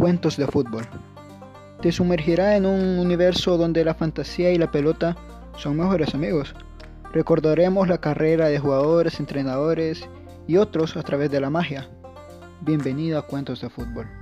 Cuentos de fútbol. Te sumergirá en un universo donde la fantasía y la pelota son mejores amigos. Recordaremos la carrera de jugadores, entrenadores y otros a través de la magia. Bienvenido a Cuentos de Fútbol.